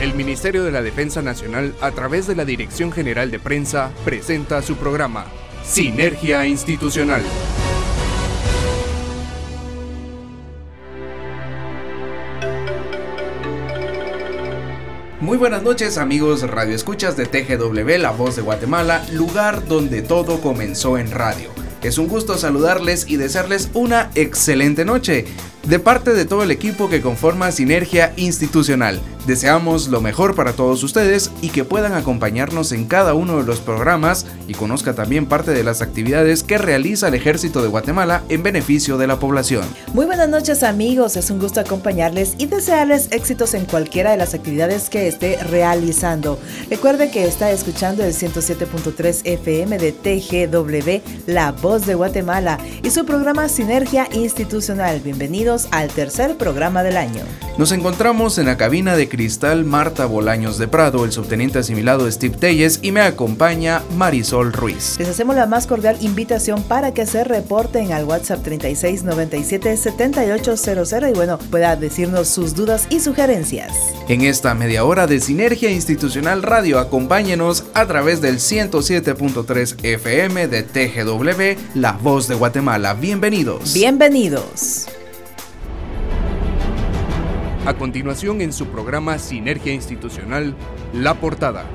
El Ministerio de la Defensa Nacional, a través de la Dirección General de Prensa, presenta su programa Sinergia Institucional. Muy buenas noches amigos Radio Escuchas de TGW La Voz de Guatemala, lugar donde todo comenzó en radio. Es un gusto saludarles y desearles una excelente noche de parte de todo el equipo que conforma Sinergia Institucional. Deseamos lo mejor para todos ustedes y que puedan acompañarnos en cada uno de los programas y conozca también parte de las actividades que realiza el Ejército de Guatemala en beneficio de la población. Muy buenas noches amigos, es un gusto acompañarles y desearles éxitos en cualquiera de las actividades que esté realizando. Recuerde que está escuchando el 107.3 FM de TGW, La Voz de Guatemala y su programa Sinergia Institucional. Bienvenidos al tercer programa del año. Nos encontramos en la cabina de cristal Marta Bolaños de Prado, el subteniente asimilado Steve Telles y me acompaña Marisol Ruiz. Les hacemos la más cordial invitación para que se reporten al WhatsApp 3697-7800 y bueno, pueda decirnos sus dudas y sugerencias. En esta media hora de Sinergia Institucional Radio, acompáñenos a través del 107.3 FM de TGW, La Voz de Guatemala. Bienvenidos. Bienvenidos. A continuación en su programa Sinergia Institucional, La Portada.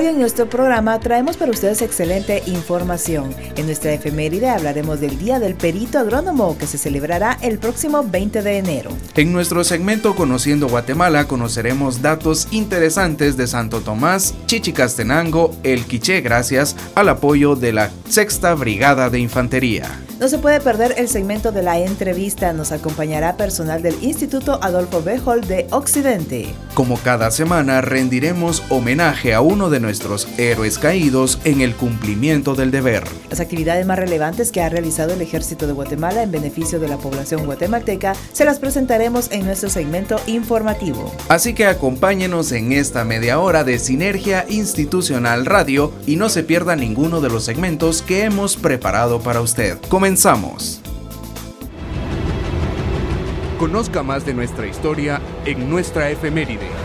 Hoy en nuestro programa traemos para ustedes excelente información. En nuestra efeméride hablaremos del Día del Perito Agrónomo que se celebrará el próximo 20 de enero. En nuestro segmento Conociendo Guatemala conoceremos datos interesantes de Santo Tomás, Chichicastenango, El Quiché gracias al apoyo de la Sexta Brigada de Infantería. No se puede perder el segmento de la entrevista. Nos acompañará personal del Instituto Adolfo Bejol de Occidente. Como cada semana, rendiremos homenaje a uno de nuestros héroes caídos en el cumplimiento del deber. Las actividades más relevantes que ha realizado el Ejército de Guatemala en beneficio de la población guatemalteca se las presentaremos en nuestro segmento informativo. Así que acompáñenos en esta media hora de Sinergia Institucional Radio y no se pierda ninguno de los segmentos que hemos preparado para usted. Comenzamos. Conozca más de nuestra historia en nuestra efeméride.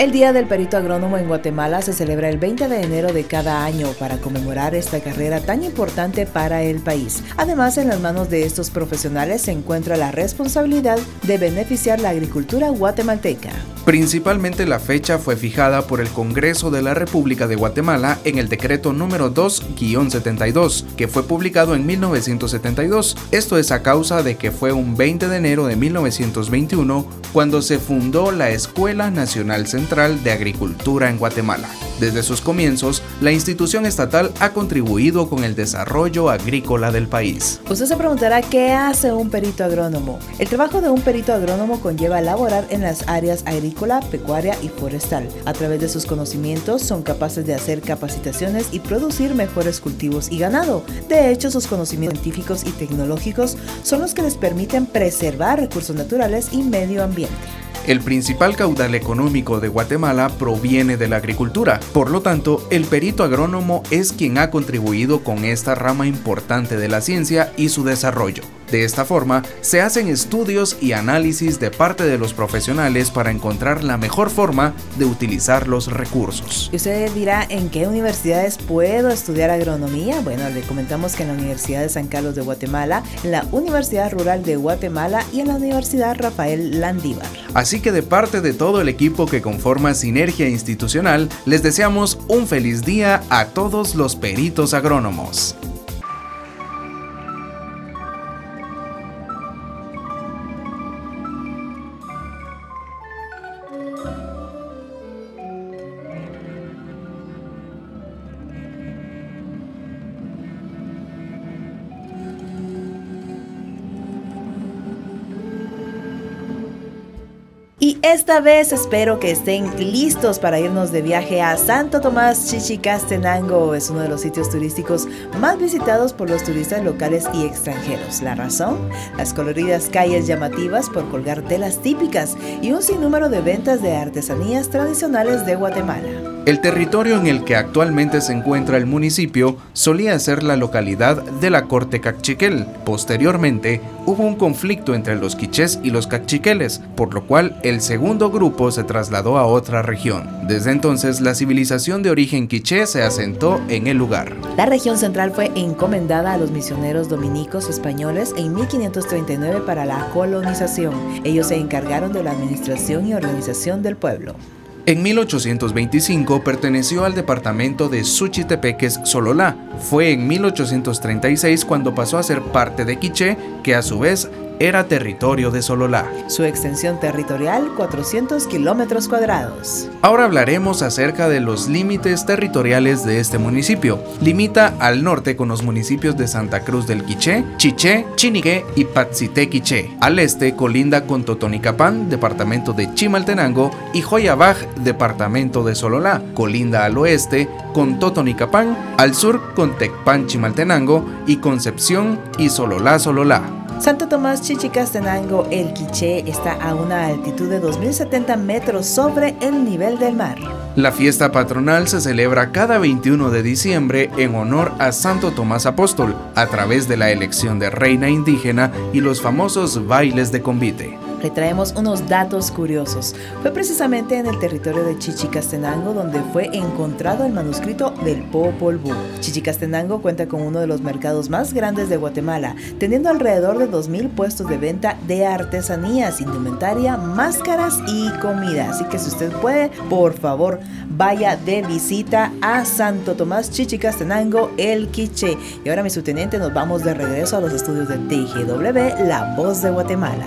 El Día del Perito Agrónomo en Guatemala se celebra el 20 de enero de cada año para conmemorar esta carrera tan importante para el país. Además, en las manos de estos profesionales se encuentra la responsabilidad de beneficiar la agricultura guatemalteca. Principalmente la fecha fue fijada por el Congreso de la República de Guatemala en el decreto número 2-72, que fue publicado en 1972. Esto es a causa de que fue un 20 de enero de 1921 cuando se fundó la Escuela Nacional Central de Agricultura en Guatemala. Desde sus comienzos, la institución estatal ha contribuido con el desarrollo agrícola del país. Usted se preguntará qué hace un perito agrónomo. El trabajo de un perito agrónomo conlleva elaborar en las áreas agrícola, pecuaria y forestal. A través de sus conocimientos son capaces de hacer capacitaciones y producir mejores cultivos y ganado. De hecho, sus conocimientos científicos y tecnológicos son los que les permiten preservar recursos naturales y medio ambiente. El principal caudal económico de Guatemala proviene de la agricultura, por lo tanto, el perito agrónomo es quien ha contribuido con esta rama importante de la ciencia y su desarrollo. De esta forma, se hacen estudios y análisis de parte de los profesionales para encontrar la mejor forma de utilizar los recursos. Y usted dirá, ¿en qué universidades puedo estudiar agronomía? Bueno, le comentamos que en la Universidad de San Carlos de Guatemala, en la Universidad Rural de Guatemala y en la Universidad Rafael Landívar. Así que de parte de todo el equipo que conforma Sinergia Institucional, les deseamos un feliz día a todos los peritos agrónomos. Esta vez espero que estén listos para irnos de viaje a Santo Tomás Chichicastenango. Es uno de los sitios turísticos más visitados por los turistas locales y extranjeros. ¿La razón? Las coloridas calles llamativas por colgar telas típicas y un sinnúmero de ventas de artesanías tradicionales de Guatemala. El territorio en el que actualmente se encuentra el municipio solía ser la localidad de la corte cachiquel. Posteriormente, hubo un conflicto entre los quichés y los cachiqueles, por lo cual el segundo grupo se trasladó a otra región. Desde entonces, la civilización de origen quiché se asentó en el lugar. La región central fue encomendada a los misioneros dominicos españoles en 1539 para la colonización. Ellos se encargaron de la administración y organización del pueblo. En 1825 perteneció al departamento de Suchitepeques Sololá. Fue en 1836 cuando pasó a ser parte de Quiché, que a su vez era territorio de Sololá. Su extensión territorial 400 kilómetros cuadrados. Ahora hablaremos acerca de los límites territoriales de este municipio. Limita al norte con los municipios de Santa Cruz del Quiché, Chiché, Chinique y Patsité Quiché. Al este colinda con Totonicapán, departamento de Chimaltenango, y Joyabaj, departamento de Sololá. Colinda al oeste con Totonicapán, al sur con Tecpan Chimaltenango y Concepción y Sololá Sololá. Santo Tomás Chichicastenango, el Quiché, está a una altitud de 2.070 metros sobre el nivel del mar. La fiesta patronal se celebra cada 21 de diciembre en honor a Santo Tomás Apóstol, a través de la elección de reina indígena y los famosos bailes de convite le traemos unos datos curiosos. Fue precisamente en el territorio de Chichicastenango donde fue encontrado el manuscrito del Popol Vuh. Chichicastenango cuenta con uno de los mercados más grandes de Guatemala, teniendo alrededor de 2.000 puestos de venta de artesanías, indumentaria, máscaras y comida. Así que si usted puede, por favor, vaya de visita a Santo Tomás Chichicastenango, el Quiche. Y ahora, mi subteniente, nos vamos de regreso a los estudios de TGW, La Voz de Guatemala.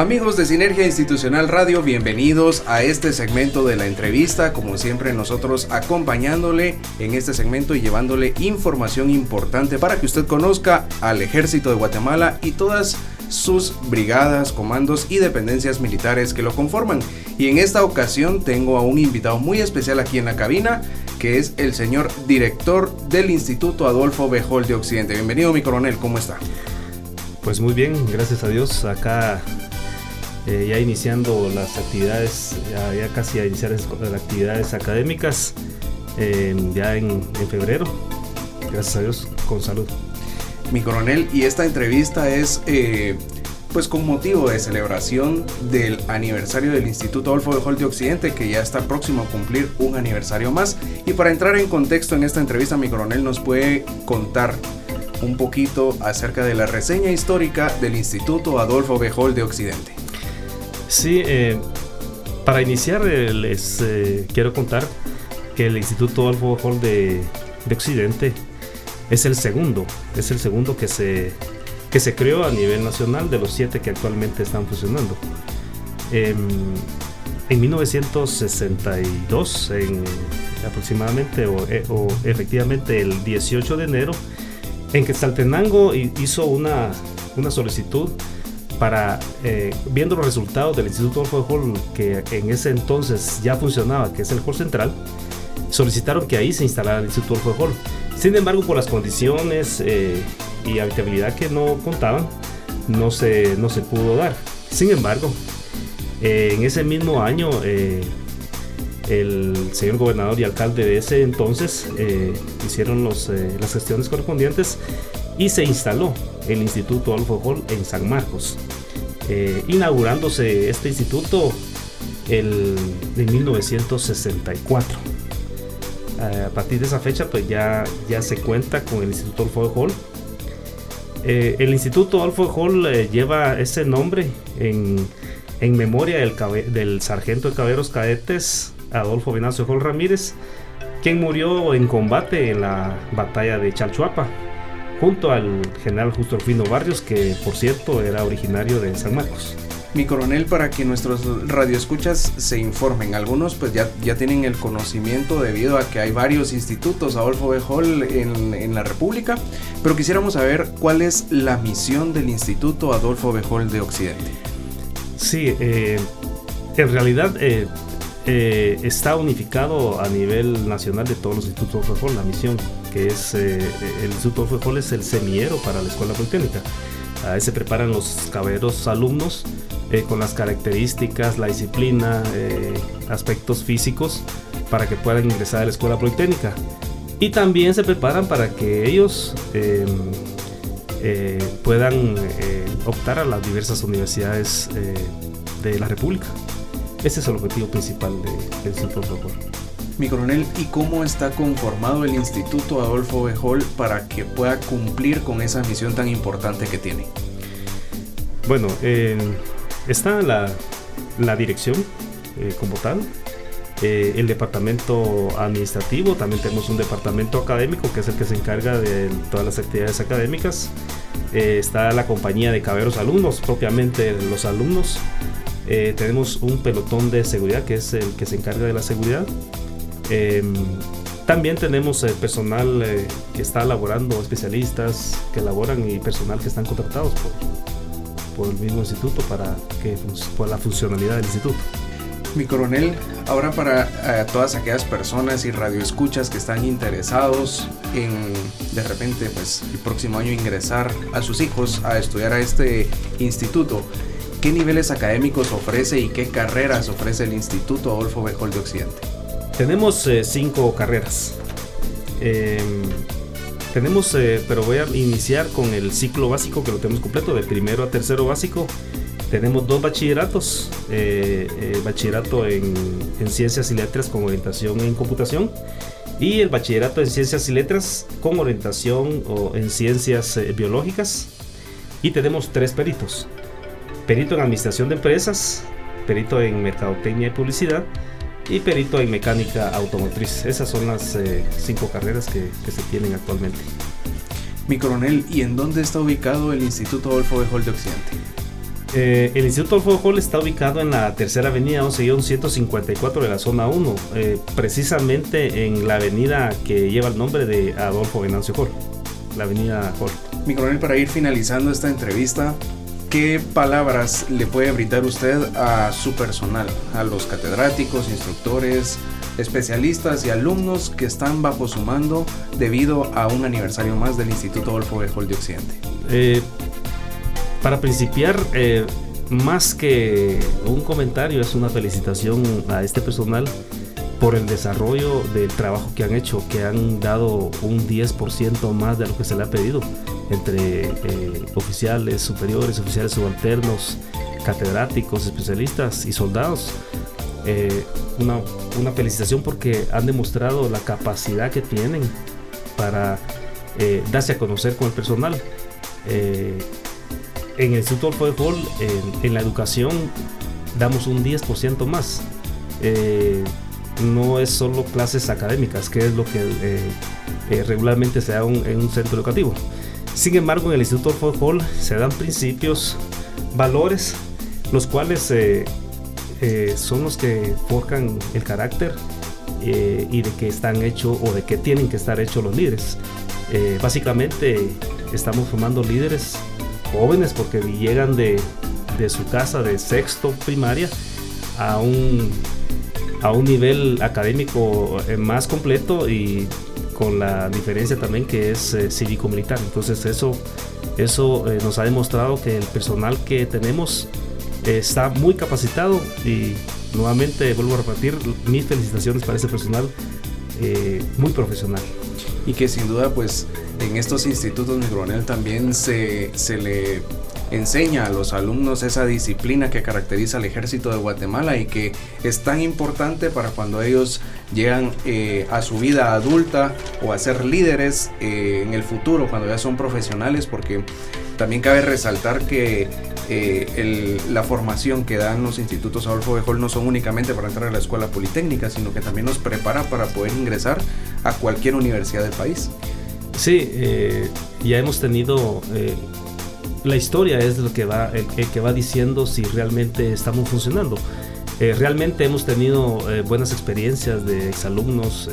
Amigos de Sinergia Institucional Radio, bienvenidos a este segmento de la entrevista. Como siempre, nosotros acompañándole en este segmento y llevándole información importante para que usted conozca al Ejército de Guatemala y todas sus brigadas, comandos y dependencias militares que lo conforman. Y en esta ocasión tengo a un invitado muy especial aquí en la cabina, que es el señor director del Instituto Adolfo Bejol de Occidente. Bienvenido, mi coronel, ¿cómo está? Pues muy bien, gracias a Dios. Acá eh, ya iniciando las actividades, ya, casi a iniciar las actividades académicas, eh, ya en febrero. Gracias a Dios, con salud mi coronel, y esta entrevista es eh, pues con motivo de celebración del aniversario del Instituto Adolfo de de Occidente, que ya está próximo a cumplir un aniversario más. Y para entrar en contexto en esta entrevista, mi coronel nos puede contar un poquito acerca de la reseña histórica del Instituto Adolfo Bejol de Occidente. Sí, eh, para iniciar eh, les quiero contar que el Instituto Adolfo Bejol de, de Occidente es el segundo, es el segundo que se, que se creó a nivel nacional de los siete que actualmente están funcionando. Em, en 1962, en, aproximadamente, eh, o, efectivamente el 18 de enero, en que Saltenango hizo una, una solicitud para, eh, viendo los resultados del Instituto Adolfo Hall, que en ese entonces ya funcionaba, que es el Hall Central, solicitaron que ahí se instalara el Instituto Adolfo Hall. Sin embargo, por las condiciones eh, y habitabilidad que no contaban, no se, no se pudo dar. Sin embargo, eh, en ese mismo año, eh, el señor gobernador y alcalde de ese entonces hicieron las gestiones correspondientes y se instaló el Instituto Adolfo Hall en San Marcos, inaugurándose este instituto en 1964 a partir de esa fecha pues ya, ya se cuenta con el Instituto Adolfo Hall. Eh, el Instituto Adolfo Hall eh, lleva ese nombre en, en memoria del, del, sargento de caballeros cadetes Adolfo Venancio Hall Ramírez, quien murió en combate en la batalla de Chalchuapa, junto al general Justo Rufino Barrios, que por cierto era originario de San Marcos. Mi coronel, para que nuestros radioescuchas se informen, algunos pues ya, ya tienen el conocimiento debido a que hay varios institutos Adolfo B. Hall en, la República, pero quisiéramos saber cuál es la misión del Instituto Adolfo B. Hall de Occidente. Sí, eh, en realidad eh, eh, está unificado a nivel nacional de todos los institutos Hall, la misión, que es el Instituto Hall es el semillero para la Escuela Politécnica. Ahí se preparan los caballeros alumnos eh, con las características, la disciplina, eh, aspectos físicos para que puedan ingresar a la escuela politécnica. Y también se preparan para que ellos em, eh, puedan optar a las diversas universidades de la República. Ese es el objetivo principal del Instituto Adolfo Mi coronel, ¿y cómo está conformado el Instituto Adolfo Bejol para que pueda cumplir con esa misión tan importante que tiene? Bueno, Está la, la dirección eh, como tal, eh, el departamento administrativo, también tenemos un departamento académico que es el que se encarga de todas las actividades académicas. Eh, está la compañía de caberos alumnos, propiamente los alumnos. tenemos un pelotón de seguridad que es el que se encarga de la seguridad. Em, también tenemos personal que está laborando, especialistas que laboran y personal que están contratados por, por el mismo instituto para que por la funcionalidad del instituto. Mi coronel, ahora para eh, todas aquellas personas y radioescuchas que están interesados en de repente pues el próximo año ingresar a sus hijos a estudiar a este instituto, ¿qué niveles académicos ofrece y qué carreras ofrece el Instituto Adolfo Bejol de Occidente? Tenemos eh, cinco carreras. Eh, tenemos, eh, pero voy a iniciar con el ciclo básico que lo tenemos completo, de primero a tercero básico. Tenemos dos bachilleratos, eh, eh, bachillerato en, ciencias y letras con orientación en computación y el bachillerato en ciencias y letras con orientación en ciencias biológicas. Y tenemos tres peritos. Perito en administración de empresas, perito en mercadotecnia y publicidad y perito en mecánica automotriz. Esas son las eh, cinco carreras que, se tienen actualmente. Mi coronel, ¿y en dónde está ubicado el Instituto Adolfo de Hall de Occidente? Eh, el Instituto Adolfo de Hall está ubicado en la tercera avenida 11-154 de la zona 1, eh, precisamente en la avenida que lleva el nombre de Adolfo Venancio Hall, la avenida Hall. Mi coronel, para ir finalizando esta entrevista, ¿Qué palabras le puede brindar usted a su personal, a los catedráticos, instructores, especialistas y alumnos que están bajo su mando debido a un aniversario más del Instituto Adolfo Bejol de Occidente? Eh, para principiar, eh, más que un comentario, es una felicitación a este personal por el desarrollo del trabajo que han hecho, que han dado un 10% más de lo que se le ha pedido entre eh, oficiales superiores, oficiales subalternos, catedráticos, especialistas y soldados. Eh, una, una, felicitación porque han demostrado la capacidad que tienen para eh, darse a conocer con el personal. en el Instituto de Hall, en, la educación, damos un 10% más no es solo clases académicas, que es lo que eh, eh, regularmente se da en un centro educativo. Sin embargo, en el Instituto Ford se dan principios, valores, los cuales eh, son los que forjan el carácter y de que están hechos o de que tienen que estar hechos los líderes. básicamente estamos formando líderes jóvenes porque llegan de, de su casa de sexto primaria a un a un nivel académico eh, más completo y con la diferencia también que es eh, cívico-militar. Entonces eso, eso eh, nos ha demostrado que el personal que tenemos está muy capacitado y nuevamente vuelvo a repetir mis felicitaciones para ese personal muy profesional. Y que sin duda pues en estos institutos mi coronel también se, se le enseña a los alumnos esa disciplina que caracteriza al ejército de Guatemala y que es tan importante para cuando ellos llegan eh, a su vida adulta o a ser líderes eh, en el futuro, cuando ya son profesionales, porque también cabe resaltar que eh, la formación que dan los institutos Adolfo Bejol no son únicamente para entrar a la escuela politécnica, sino que también nos prepara para poder ingresar a cualquier universidad del país. Sí, ya hemos tenido la historia es lo que va, el, que va diciendo si realmente estamos funcionando. Eh, realmente hemos tenido eh, buenas experiencias de exalumnos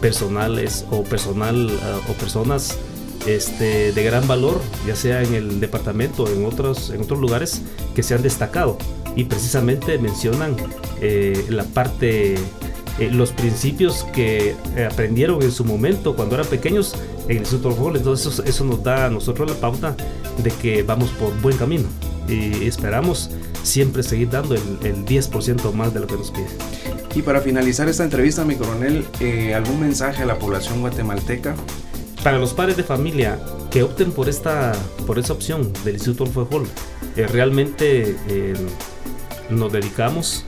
personales o personal o personas este, de gran valor, ya sea en el departamento o en otros, en otros lugares que se han destacado y precisamente mencionan la parte eh, los principios que eh, aprendieron en su momento cuando eran pequeños en el Instituto Fútbol. Entonces eso, nos da a nosotros la pauta de que vamos por buen camino y esperamos siempre seguir dando el, 10% más de lo que nos pide. Y para finalizar esta entrevista, mi coronel, eh, ¿algún mensaje a la población guatemalteca? Para los padres de familia que opten por esta, por esa opción del Instituto Fútbol, realmente nos dedicamos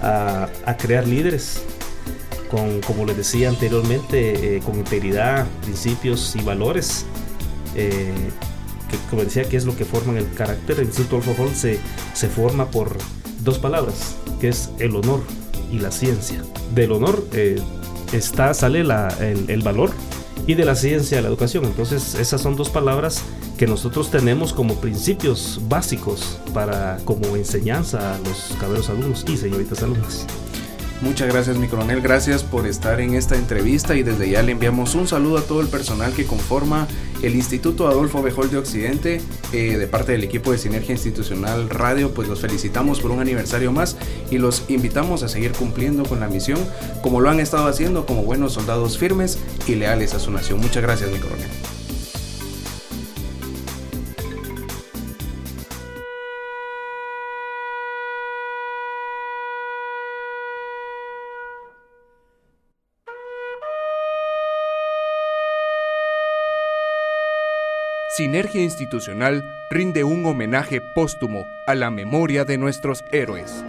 a, a crear líderes con, como les decía anteriormente, eh, con integridad, principios y valores, eh, que como decía, que es lo que forman el carácter. El Instituto Alfajol se, se forma por dos palabras, que es el honor y la ciencia. Del honor eh, está, sale la, el, el valor y de la ciencia la educación. Entonces esas son dos palabras que nosotros tenemos como principios básicos para como enseñanza a los cabros alumnos y señoritas alumnas. Muchas gracias mi coronel, gracias por estar en esta entrevista y desde ya le enviamos un saludo a todo el personal que conforma el Instituto Adolfo Bejol de Occidente, eh, de parte del equipo de Sinergia Institucional Radio, pues los felicitamos por un aniversario más y los invitamos a seguir cumpliendo con la misión como lo han estado haciendo como buenos soldados firmes y leales a su nación. Muchas gracias mi coronel. Sinergia Institucional rinde un homenaje póstumo a la memoria de nuestros héroes.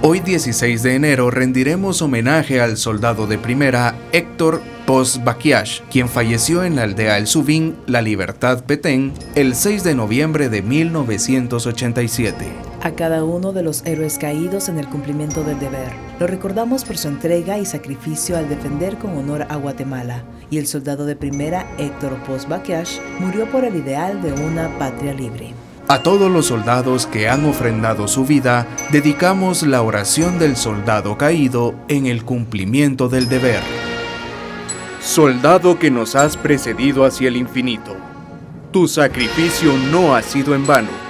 Hoy 16 de enero rendiremos homenaje al soldado de primera Héctor Post Baquiash, quien falleció en la aldea El Subín, La Libertad Petén, el 6 de noviembre de 1987 a cada uno de los héroes caídos en el cumplimiento del deber. Lo recordamos por su entrega y sacrificio al defender con honor a Guatemala. Y el soldado de primera, Héctor Post murió por el ideal de una patria libre. A todos los soldados que han ofrendado su vida, dedicamos la oración del soldado caído en el cumplimiento del deber. Soldado que nos has precedido hacia el infinito, tu sacrificio no ha sido en vano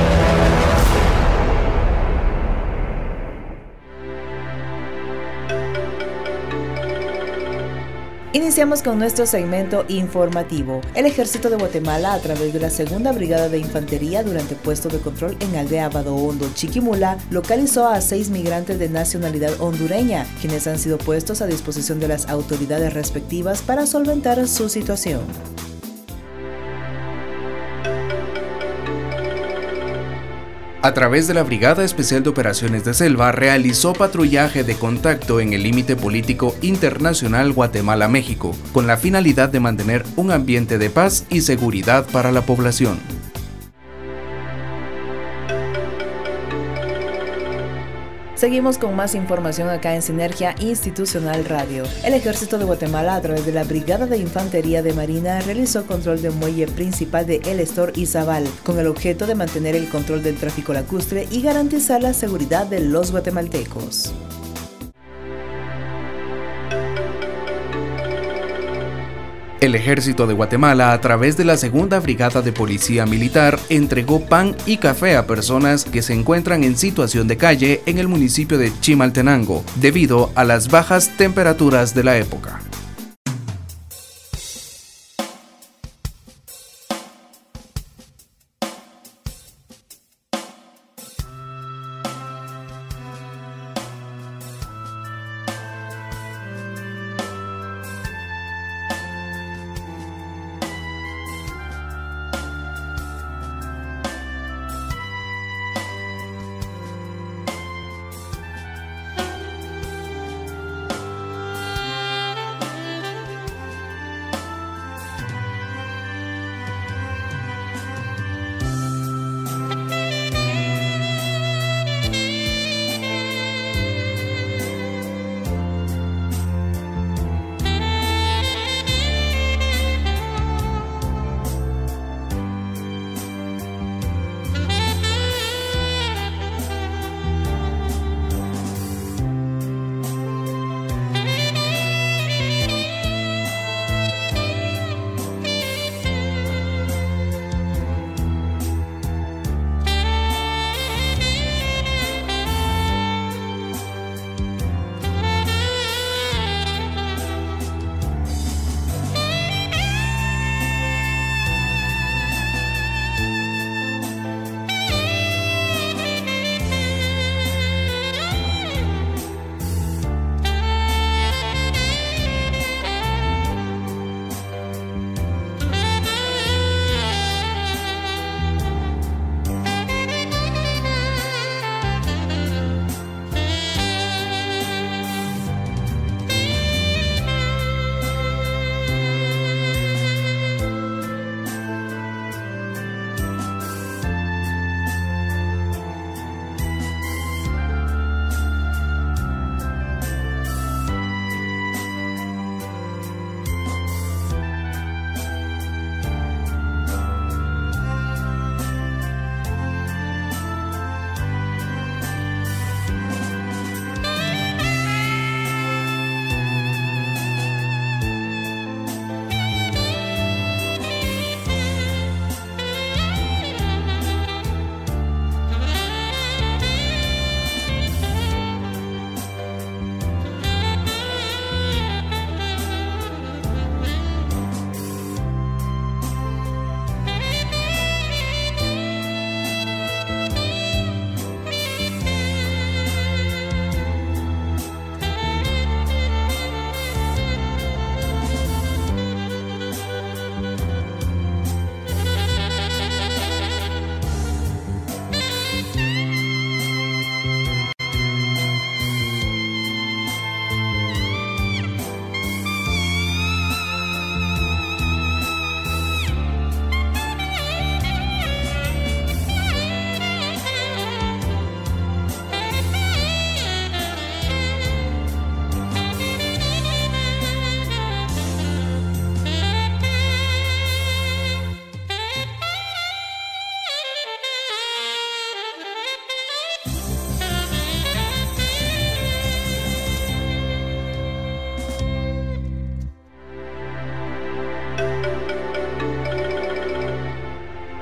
Iniciamos con nuestro segmento informativo. El ejército de Guatemala, a través de la segunda brigada de infantería durante puesto de control en aldea Hondo, Chiquimula, localizó a seis migrantes de nacionalidad hondureña, quienes han sido puestos a disposición de las autoridades respectivas para solventar su situación. A través de la Brigada Especial de Operaciones de Selva realizó patrullaje de contacto en el límite político internacional Guatemala-México, con la finalidad de mantener un ambiente de paz y seguridad para la población. Seguimos con más información acá en Sinergia Institucional Radio. El Ejército de Guatemala, a través de la Brigada de Infantería de Marina, realizó control de muelle principal de El Estor y Zabal, con el objeto de mantener el control del tráfico lacustre y garantizar la seguridad de los guatemaltecos. El ejército de Guatemala, a través de la Segunda Brigada de Policía Militar, entregó pan y café a personas que se encuentran en situación de calle en el municipio de Chimaltenango, debido a las bajas temperaturas de la época.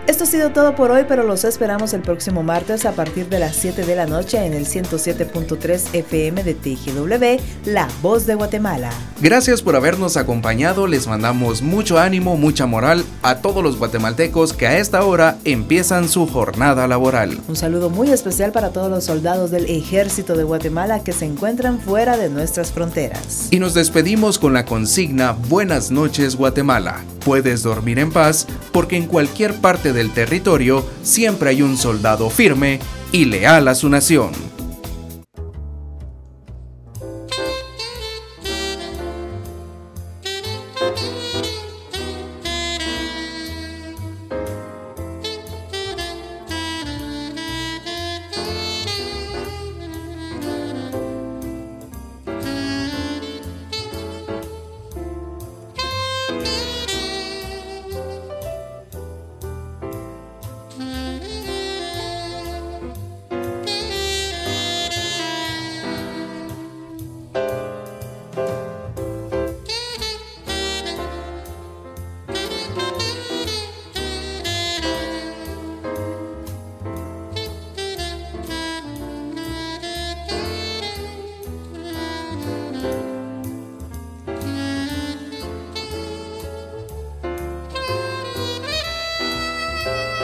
Esto ha sido todo por hoy, pero los esperamos el próximo martes a partir de las 7 de la noche en el 107.3 FM de TGW, La Voz de Guatemala. Gracias por habernos acompañado, les mandamos mucho ánimo, mucha moral a todos los guatemaltecos que a esta hora empiezan su jornada laboral. Un saludo muy especial para todos los soldados del Ejército de Guatemala que se encuentran fuera de nuestras fronteras. Y nos despedimos con la consigna Buenas noches Guatemala. Puedes dormir en paz porque en cualquier parte del territorio siempre hay un soldado firme y leal a su nación.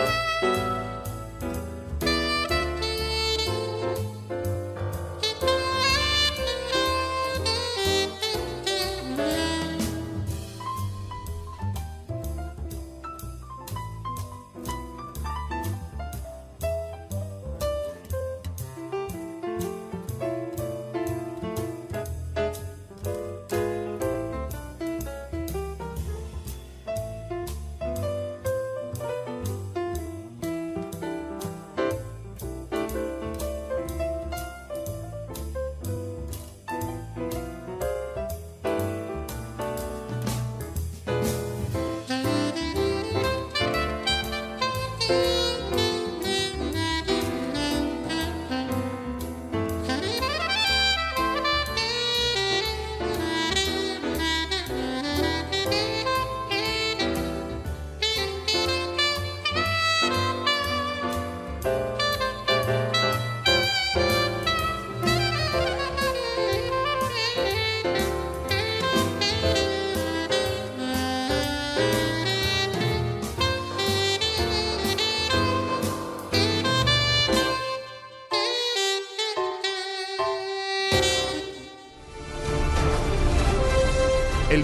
El